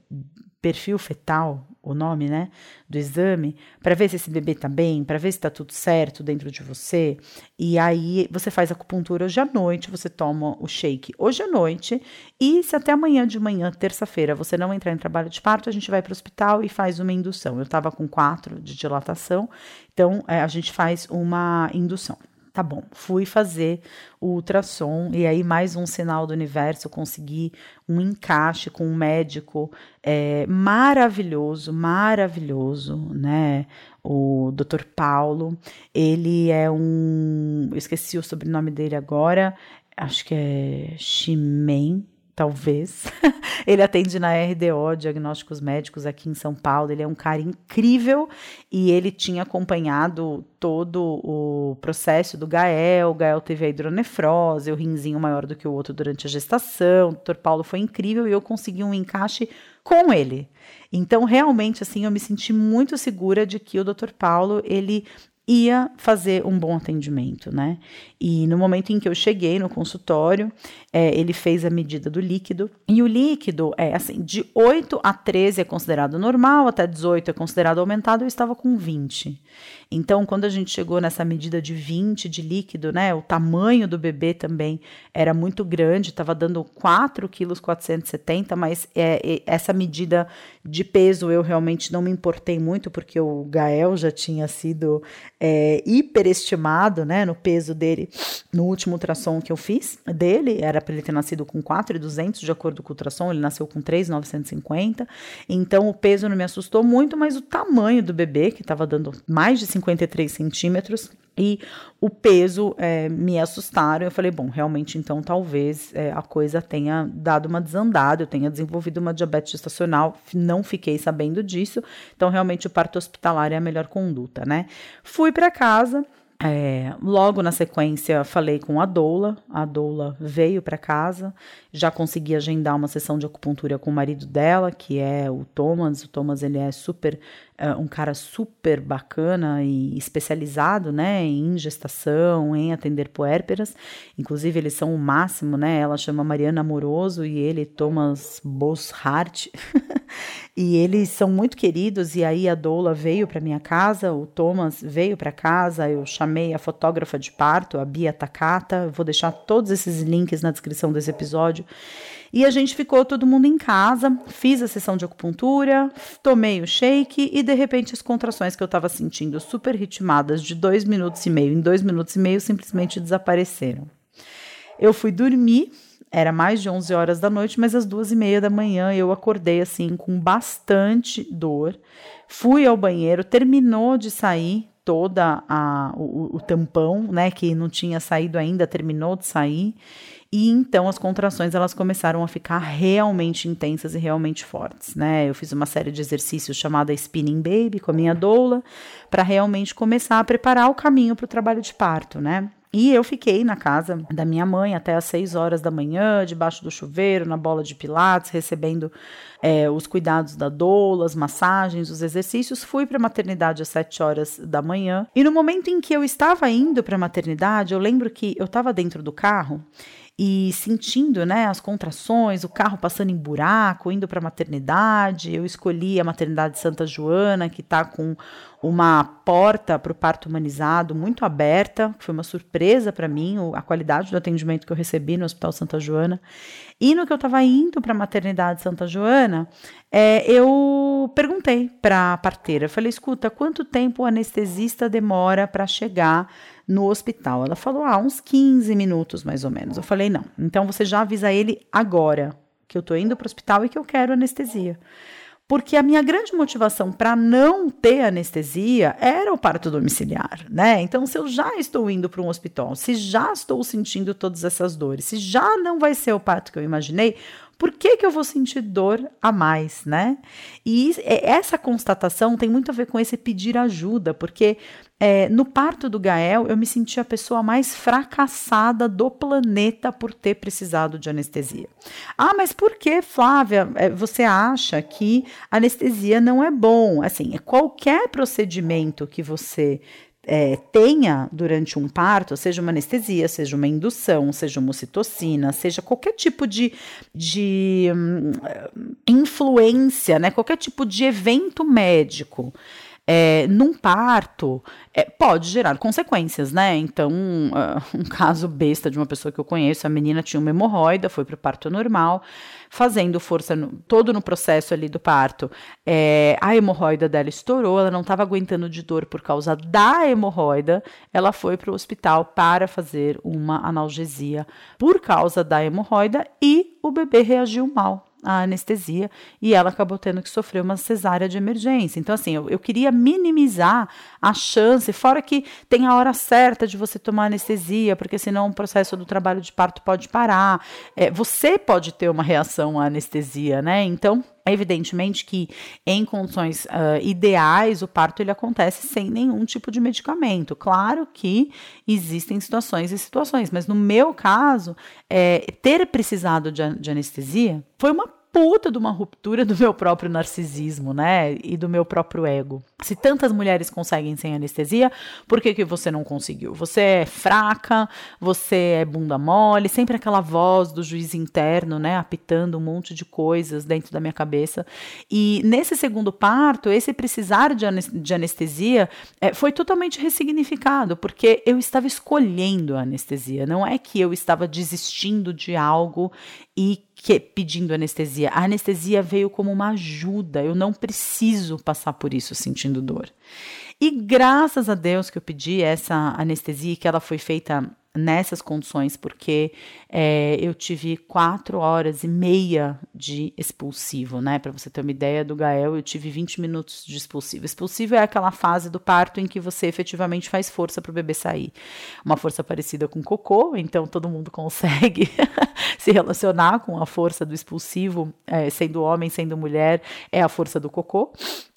perfil fetal, o nome, né, do exame, para ver se esse bebê tá bem, para ver se tá tudo certo dentro de você. E aí você faz acupuntura hoje à noite, você toma o shake hoje à noite, e se até amanhã de manhã, terça-feira, você não entrar em trabalho de parto, a gente vai para o hospital e faz uma indução. Eu estava com quatro de dilatação, então é, a gente faz uma indução. Tá bom, fui fazer o ultrassom e aí mais um sinal do universo, consegui um encaixe com um médico é, maravilhoso, maravilhoso, né? O Dr. Paulo, ele é um, eu esqueci o sobrenome dele agora, acho que é Ximen, talvez. [laughs] ele atende na RDO, Diagnósticos Médicos, aqui em São Paulo. Ele é um cara incrível e ele tinha acompanhado todo o processo do Gael. O Gael teve a hidronefrose, o rinzinho maior do que o outro durante a gestação. O Dr. Paulo foi incrível e eu consegui um encaixe com ele. Então, realmente, assim, eu me senti muito segura de que o Dr. Paulo, ele ia fazer um bom atendimento, né? E no momento em que eu cheguei no consultório, é, ele fez a medida do líquido. E o líquido é assim: de 8 a 13 é considerado normal, até 18 é considerado aumentado, eu estava com 20. Então, quando a gente chegou nessa medida de 20 de líquido, né? O tamanho do bebê também era muito grande, estava dando 4 quilos 470, mas é, essa medida de peso eu realmente não me importei muito, porque o Gael já tinha sido é, hiperestimado, né, no peso dele no último ultrassom que eu fiz dele, era para ele ter nascido com 4,200 de acordo com o ultrassom, ele nasceu com 3,950. Então o peso não me assustou muito, mas o tamanho do bebê, que estava dando mais de 53 centímetros, e o peso é, me assustaram. Eu falei, bom, realmente então talvez é, a coisa tenha dado uma desandada, eu tenha desenvolvido uma diabetes gestacional, não fiquei sabendo disso. Então realmente o parto hospitalar é a melhor conduta, né? Fui para casa. É, logo na sequência, falei com a doula. A doula veio para casa, já consegui agendar uma sessão de acupuntura com o marido dela, que é o Thomas. O Thomas ele é super um cara super bacana e especializado, né, em gestação, em atender puérperas. Inclusive, eles são o máximo, né? Ela chama Mariana Amoroso e ele Thomas Boshart. [laughs] e eles são muito queridos. E aí a Doula veio para minha casa, o Thomas veio para casa. Eu chamei a fotógrafa de parto, a Bia Takata. Vou deixar todos esses links na descrição desse episódio. E a gente ficou todo mundo em casa, fiz a sessão de acupuntura, tomei o shake e de repente as contrações que eu estava sentindo super ritmadas de dois minutos e meio em dois minutos e meio simplesmente desapareceram. Eu fui dormir, era mais de 11 horas da noite, mas às duas e meia da manhã eu acordei assim com bastante dor. Fui ao banheiro, terminou de sair toda a, o, o tampão, né, que não tinha saído ainda, terminou de sair. E então as contrações elas começaram a ficar realmente intensas e realmente fortes, né? Eu fiz uma série de exercícios chamada Spinning Baby com a minha doula para realmente começar a preparar o caminho para o trabalho de parto, né? E eu fiquei na casa da minha mãe até às 6 horas da manhã, debaixo do chuveiro, na bola de pilates, recebendo é, os cuidados da doula, as massagens, os exercícios. Fui para a maternidade às 7 horas da manhã. E no momento em que eu estava indo para a maternidade, eu lembro que eu estava dentro do carro e sentindo né, as contrações, o carro passando em buraco, indo para a maternidade. Eu escolhi a maternidade Santa Joana, que está com uma porta para o parto humanizado muito aberta, que foi uma surpresa para mim, a qualidade do atendimento que eu recebi no Hospital Santa Joana. E no que eu estava indo para a maternidade Santa Joana, é, eu perguntei para a parteira, falei, escuta, quanto tempo o anestesista demora para chegar no hospital? Ela falou, ah, uns 15 minutos mais ou menos. Eu falei, não, então você já avisa ele agora que eu estou indo para o hospital e que eu quero anestesia porque a minha grande motivação para não ter anestesia era o parto domiciliar, né? Então, se eu já estou indo para um hospital, se já estou sentindo todas essas dores, se já não vai ser o parto que eu imaginei, por que, que eu vou sentir dor a mais, né? E essa constatação tem muito a ver com esse pedir ajuda, porque é, no parto do Gael eu me senti a pessoa mais fracassada do planeta por ter precisado de anestesia. Ah, mas por que, Flávia, é, você acha que anestesia não é bom? Assim, qualquer procedimento que você é, tenha durante um parto, seja uma anestesia, seja uma indução, seja uma ocitocina, seja qualquer tipo de, de hum, influência, né, qualquer tipo de evento médico é, num parto, é, pode gerar consequências, né? Então, uh, [laughs] um caso besta de uma pessoa que eu conheço, a menina tinha uma hemorroida, foi para o parto normal, fazendo força no, todo no processo ali do parto. É, a hemorroida dela estourou, ela não estava aguentando de dor por causa da hemorroida, ela foi para o hospital para fazer uma analgesia por causa da hemorroida e o bebê reagiu mal a anestesia e ela acabou tendo que sofrer uma cesárea de emergência. Então, assim, eu, eu queria minimizar a chance, fora que tem a hora certa de você tomar anestesia, porque senão o processo do trabalho de parto pode parar. É, você pode ter uma reação à anestesia, né? Então, Evidentemente que em condições uh, ideais o parto ele acontece sem nenhum tipo de medicamento. Claro que existem situações e situações, mas no meu caso, é, ter precisado de, de anestesia foi uma puta de uma ruptura do meu próprio narcisismo, né? E do meu próprio ego. Se tantas mulheres conseguem sem anestesia, por que, que você não conseguiu? Você é fraca, você é bunda mole, sempre aquela voz do juiz interno, né? Apitando um monte de coisas dentro da minha cabeça. E nesse segundo parto, esse precisar de anestesia é, foi totalmente ressignificado, porque eu estava escolhendo a anestesia. Não é que eu estava desistindo de algo e que, pedindo anestesia. A anestesia veio como uma ajuda. Eu não preciso passar por isso sentindo dor. E graças a Deus que eu pedi essa anestesia, que ela foi feita nessas condições, porque é, eu tive quatro horas e meia de expulsivo, né? Para você ter uma ideia do Gael, eu tive 20 minutos de expulsivo. Expulsivo é aquela fase do parto em que você efetivamente faz força para o bebê sair. Uma força parecida com cocô, então todo mundo [laughs] consegue se relacionar com a força do expulsivo, é, sendo homem, sendo mulher, é a força do cocô.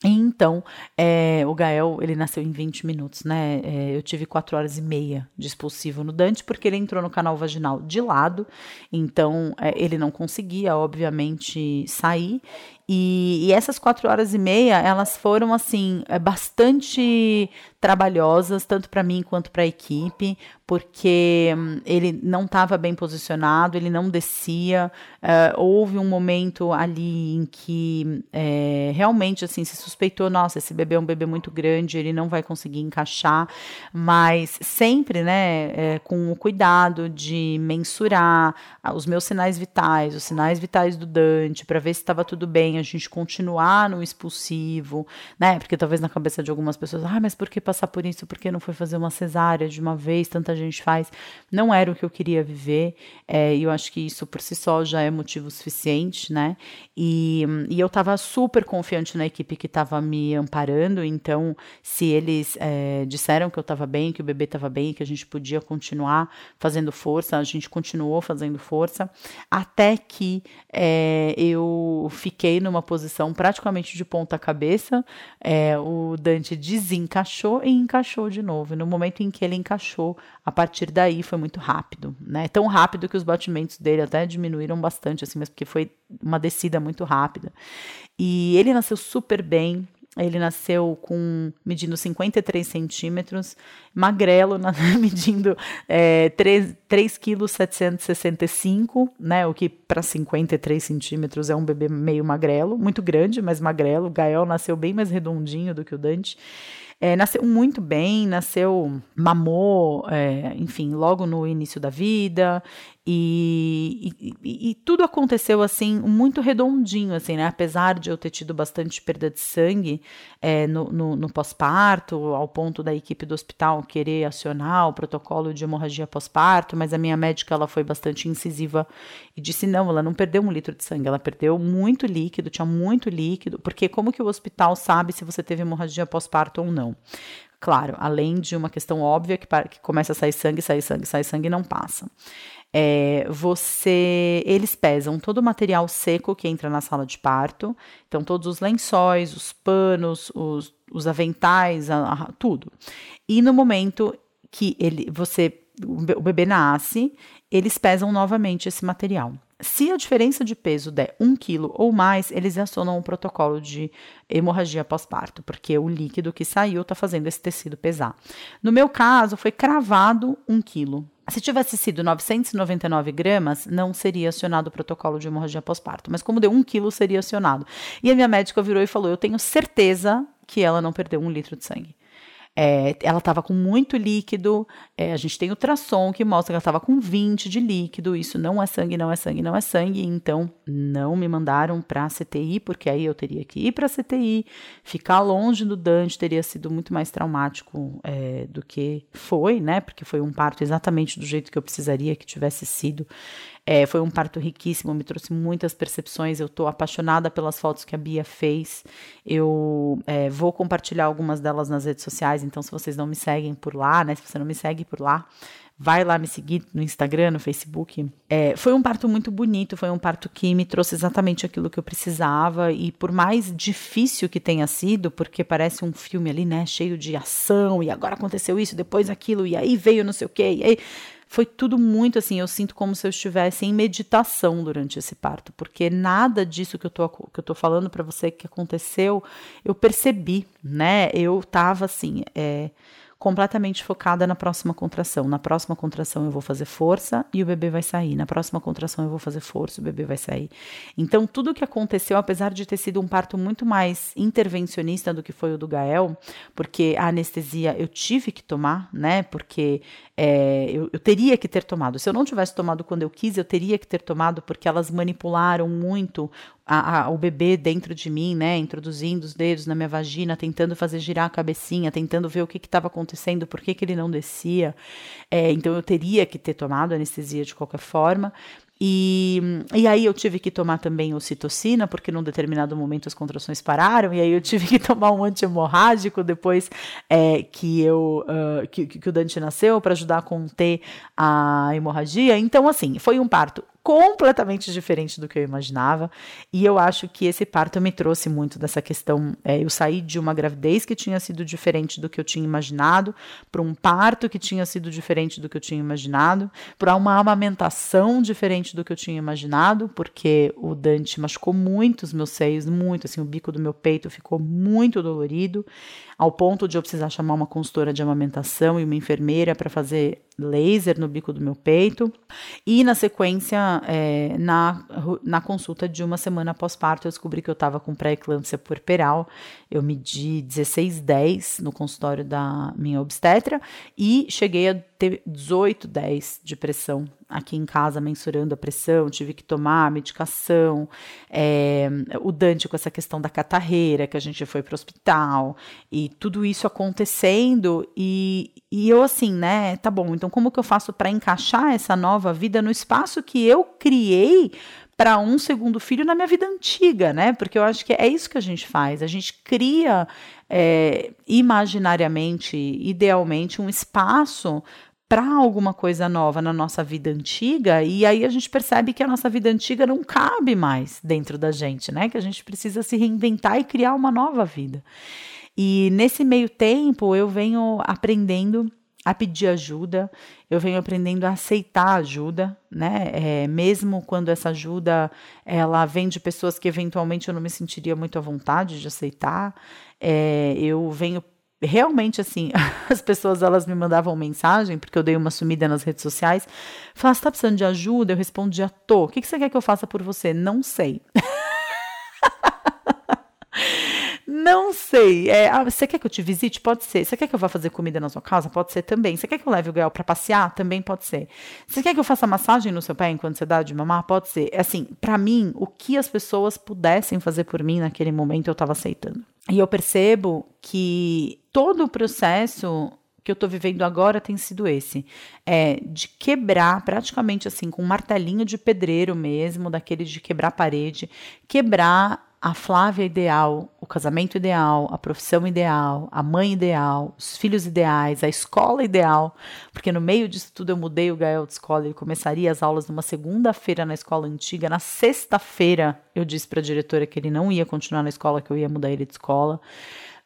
Então, é, o Gael, ele nasceu em 20 minutos, né? É, eu tive 4 horas e meia de expulsivo no Dante, porque ele entrou no canal vaginal de lado, então é, ele não conseguia, obviamente, sair. E, e, essas quatro horas e meia, elas foram, assim, é, bastante trabalhosas, tanto para mim quanto para a equipe, porque hum, ele não estava bem posicionado, ele não descia. Uh, houve um momento ali em que é, realmente assim se suspeitou, nossa, esse bebê é um bebê muito grande, ele não vai conseguir encaixar, mas sempre, né, é, com o cuidado de mensurar os meus sinais vitais, os sinais vitais do Dante, para ver se estava tudo bem, a gente continuar no expulsivo, né? Porque talvez na cabeça de algumas pessoas, ah, mas por que passar por isso? Por que não foi fazer uma cesárea de uma vez? Tanta gente faz. Não era o que eu queria viver, é, e eu acho que isso por si só já é motivo suficiente, né? E, e eu estava super confiante na equipe que estava me amparando, então, se eles é, disseram que eu estava bem, que o bebê estava bem, que a gente podia continuar fazendo força, a gente continuou fazendo força, até que é, eu fiquei numa posição praticamente de ponta cabeça, é, o Dante desencaixou e encaixou de novo. E no momento em que ele encaixou, a partir daí foi muito rápido, né? Tão rápido que os batimentos dele até diminuíram bastante, assim, mas porque foi uma descida muito rápida. E ele nasceu super bem, ele nasceu com medindo 53 centímetros, magrelo, [laughs] medindo é, 3, 3 quilos 765, né? O que para 53 centímetros é um bebê meio magrelo, muito grande, mas magrelo. O Gael nasceu bem mais redondinho do que o Dante. É, nasceu muito bem, nasceu, mamou, é, enfim, logo no início da vida, e, e, e, tudo aconteceu assim, muito redondinho, assim, né? Apesar de eu ter tido bastante perda de sangue é, no, no, no pós-parto, ao ponto da equipe do hospital querer acionar o protocolo de hemorragia pós-parto, mas a minha médica ela foi bastante incisiva e disse: não, ela não perdeu um litro de sangue, ela perdeu muito líquido, tinha muito líquido, porque como que o hospital sabe se você teve hemorragia pós-parto ou não? Claro, além de uma questão óbvia que, que começa a sair sangue, sai sangue, sai sangue e não passa. É, você, eles pesam todo o material seco que entra na sala de parto, então todos os lençóis, os panos, os, os aventais, a, a, tudo. E no momento que ele, você, o bebê nasce, eles pesam novamente esse material. Se a diferença de peso der um quilo ou mais, eles acionam um protocolo de hemorragia pós-parto, porque o líquido que saiu está fazendo esse tecido pesar. No meu caso, foi cravado um quilo. Se tivesse sido 999 gramas, não seria acionado o protocolo de hemorragia pós-parto. Mas como deu um quilo, seria acionado. E a minha médica virou e falou: Eu tenho certeza que ela não perdeu um litro de sangue. É, ela estava com muito líquido. É, a gente tem ultrassom que mostra que ela estava com 20 de líquido. Isso não é sangue, não é sangue, não é sangue. Então, não me mandaram para CTI, porque aí eu teria que ir para CTI, ficar longe do Dante, teria sido muito mais traumático é, do que foi, né? Porque foi um parto exatamente do jeito que eu precisaria que tivesse sido. É, foi um parto riquíssimo, me trouxe muitas percepções. Eu estou apaixonada pelas fotos que a Bia fez. Eu é, vou compartilhar algumas delas nas redes sociais, então se vocês não me seguem por lá, né? Se você não me segue por lá, vai lá me seguir no Instagram, no Facebook. É, foi um parto muito bonito, foi um parto que me trouxe exatamente aquilo que eu precisava e por mais difícil que tenha sido, porque parece um filme ali, né, cheio de ação e agora aconteceu isso, depois aquilo e aí veio não sei o quê, e aí foi tudo muito assim, eu sinto como se eu estivesse em meditação durante esse parto, porque nada disso que eu tô, que eu tô falando para você que aconteceu, eu percebi, né? Eu tava assim, é, completamente focada na próxima contração. Na próxima contração eu vou fazer força e o bebê vai sair. Na próxima contração eu vou fazer força e o bebê vai sair. Então, tudo que aconteceu, apesar de ter sido um parto muito mais intervencionista do que foi o do Gael, porque a anestesia eu tive que tomar, né? Porque é, eu, eu, teria que ter tomado. Se eu não tivesse tomado quando eu quis, eu teria que ter tomado porque elas manipularam muito a, a, o bebê dentro de mim, né? Introduzindo os dedos na minha vagina, tentando fazer girar a cabecinha, tentando ver o que estava acontecendo, por que, que ele não descia. É, então eu teria que ter tomado anestesia de qualquer forma. E, e aí eu tive que tomar também ocitocina, porque num determinado momento as contrações pararam, e aí eu tive que [laughs] tomar um anti-hemorrágico depois é, que, eu, uh, que, que o Dante nasceu, para ajudar a conter a hemorragia. Então, assim, foi um parto completamente diferente do que eu imaginava. E eu acho que esse parto me trouxe muito dessa questão. É, eu saí de uma gravidez que tinha sido diferente do que eu tinha imaginado, para um parto que tinha sido diferente do que eu tinha imaginado, para uma amamentação diferente do que eu tinha imaginado, porque o Dante machucou muito os meus seios, muito, assim, o bico do meu peito ficou muito dolorido ao ponto de eu precisar chamar uma consultora de amamentação e uma enfermeira para fazer laser no bico do meu peito. E na sequência, é, na, na consulta de uma semana pós-parto, eu descobri que eu estava com pré-eclâmpsia puerperal. Eu medi 16,10 no consultório da minha obstetra e cheguei a ter 18,10 de pressão aqui em casa mensurando a pressão, tive que tomar medicação, é, o Dante com essa questão da catarreira, que a gente foi para o hospital, e tudo isso acontecendo, e, e eu assim, né, tá bom, então como que eu faço para encaixar essa nova vida no espaço que eu criei para um segundo filho na minha vida antiga, né? Porque eu acho que é isso que a gente faz. A gente cria é, imaginariamente, idealmente, um espaço para alguma coisa nova na nossa vida antiga, e aí a gente percebe que a nossa vida antiga não cabe mais dentro da gente, né? Que a gente precisa se reinventar e criar uma nova vida. E nesse meio tempo eu venho aprendendo a pedir ajuda, eu venho aprendendo a aceitar ajuda, né? É, mesmo quando essa ajuda ela vem de pessoas que eventualmente eu não me sentiria muito à vontade de aceitar, é, eu venho realmente assim, [laughs] as pessoas elas me mandavam mensagem, porque eu dei uma sumida nas redes sociais, falavam, você tá precisando de ajuda? Eu respondia, tô. O que, que você quer que eu faça por você? Não sei. [laughs] Não sei. É, ah, você quer que eu te visite? Pode ser. Você quer que eu vá fazer comida na sua casa? Pode ser também. Você quer que eu leve o Gael para passear? Também pode ser. Você quer que eu faça massagem no seu pé enquanto você dá de mamar? Pode ser. É assim, para mim, o que as pessoas pudessem fazer por mim naquele momento, eu estava aceitando. E eu percebo que todo o processo que eu estou vivendo agora tem sido esse, é de quebrar praticamente assim com um martelinho de pedreiro mesmo, daquele de quebrar parede, quebrar a Flávia ideal, o casamento ideal, a profissão ideal, a mãe ideal, os filhos ideais, a escola ideal, porque no meio disso tudo eu mudei o Gael de escola, ele começaria as aulas numa segunda-feira na escola antiga, na sexta-feira eu disse para a diretora que ele não ia continuar na escola, que eu ia mudar ele de escola.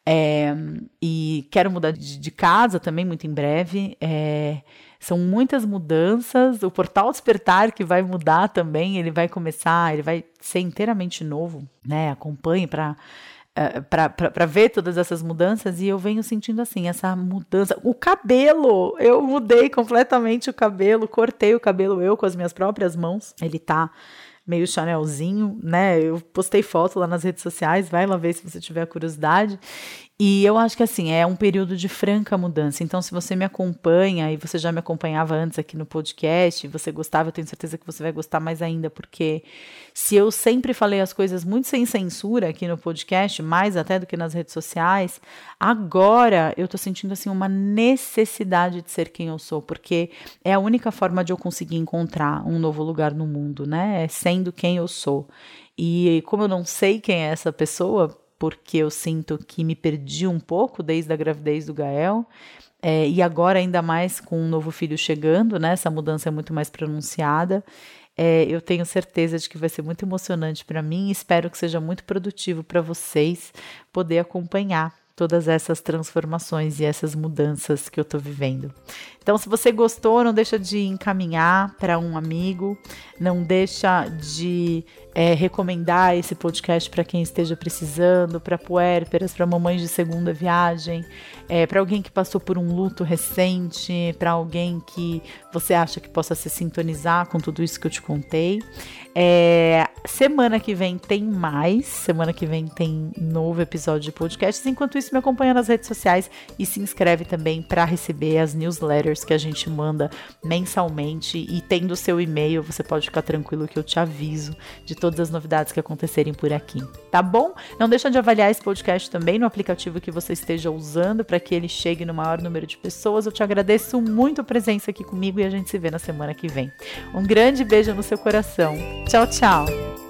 É, e quero mudar de, de, casa também muito em breve. É, são muitas mudanças. O portal Despertar que vai mudar também, ele vai começar, ele vai ser inteiramente novo, né? Acompanhe para eh, para ver todas essas mudanças e eu venho sentindo assim essa mudança o cabelo eu mudei completamente o cabelo cortei o cabelo eu com as minhas próprias mãos ele tá meio chanelzinho, né? Eu postei foto lá nas redes sociais, vai lá ver se você tiver curiosidade. E eu acho que assim, é um período de franca mudança. Então, se você me acompanha e você já me acompanhava antes aqui no podcast, você gostava, eu tenho certeza que você vai gostar mais ainda, porque se eu sempre falei as coisas muito sem censura aqui no podcast, mais até do que nas redes sociais, agora eu tô sentindo assim uma necessidade de ser quem eu sou, porque é a única forma de eu conseguir encontrar um novo lugar no mundo, né? É sendo quem eu sou. E como eu não sei quem é essa pessoa, porque eu sinto que me perdi um pouco desde a gravidez do Gael. É, e agora, ainda mais com um novo filho chegando, né? Essa mudança é muito mais pronunciada. É, eu tenho certeza de que vai ser muito emocionante para mim. Espero que seja muito produtivo para vocês poder acompanhar todas essas transformações e essas mudanças que eu estou vivendo. Então, se você gostou, não deixa de encaminhar para um amigo, não deixa de é, recomendar esse podcast para quem esteja precisando, para puérperas, para mamães de segunda viagem, é, para alguém que passou por um luto recente, para alguém que você acha que possa se sintonizar com tudo isso que eu te contei. É, semana que vem tem mais, semana que vem tem novo episódio de podcast. Enquanto isso, me acompanha nas redes sociais e se inscreve também para receber as newsletters que a gente manda mensalmente. E tendo o seu e-mail, você pode ficar tranquilo que eu te aviso de todas todas as novidades que acontecerem por aqui, tá bom? Não deixa de avaliar esse podcast também no aplicativo que você esteja usando para que ele chegue no maior número de pessoas. Eu te agradeço muito a presença aqui comigo e a gente se vê na semana que vem. Um grande beijo no seu coração. Tchau, tchau.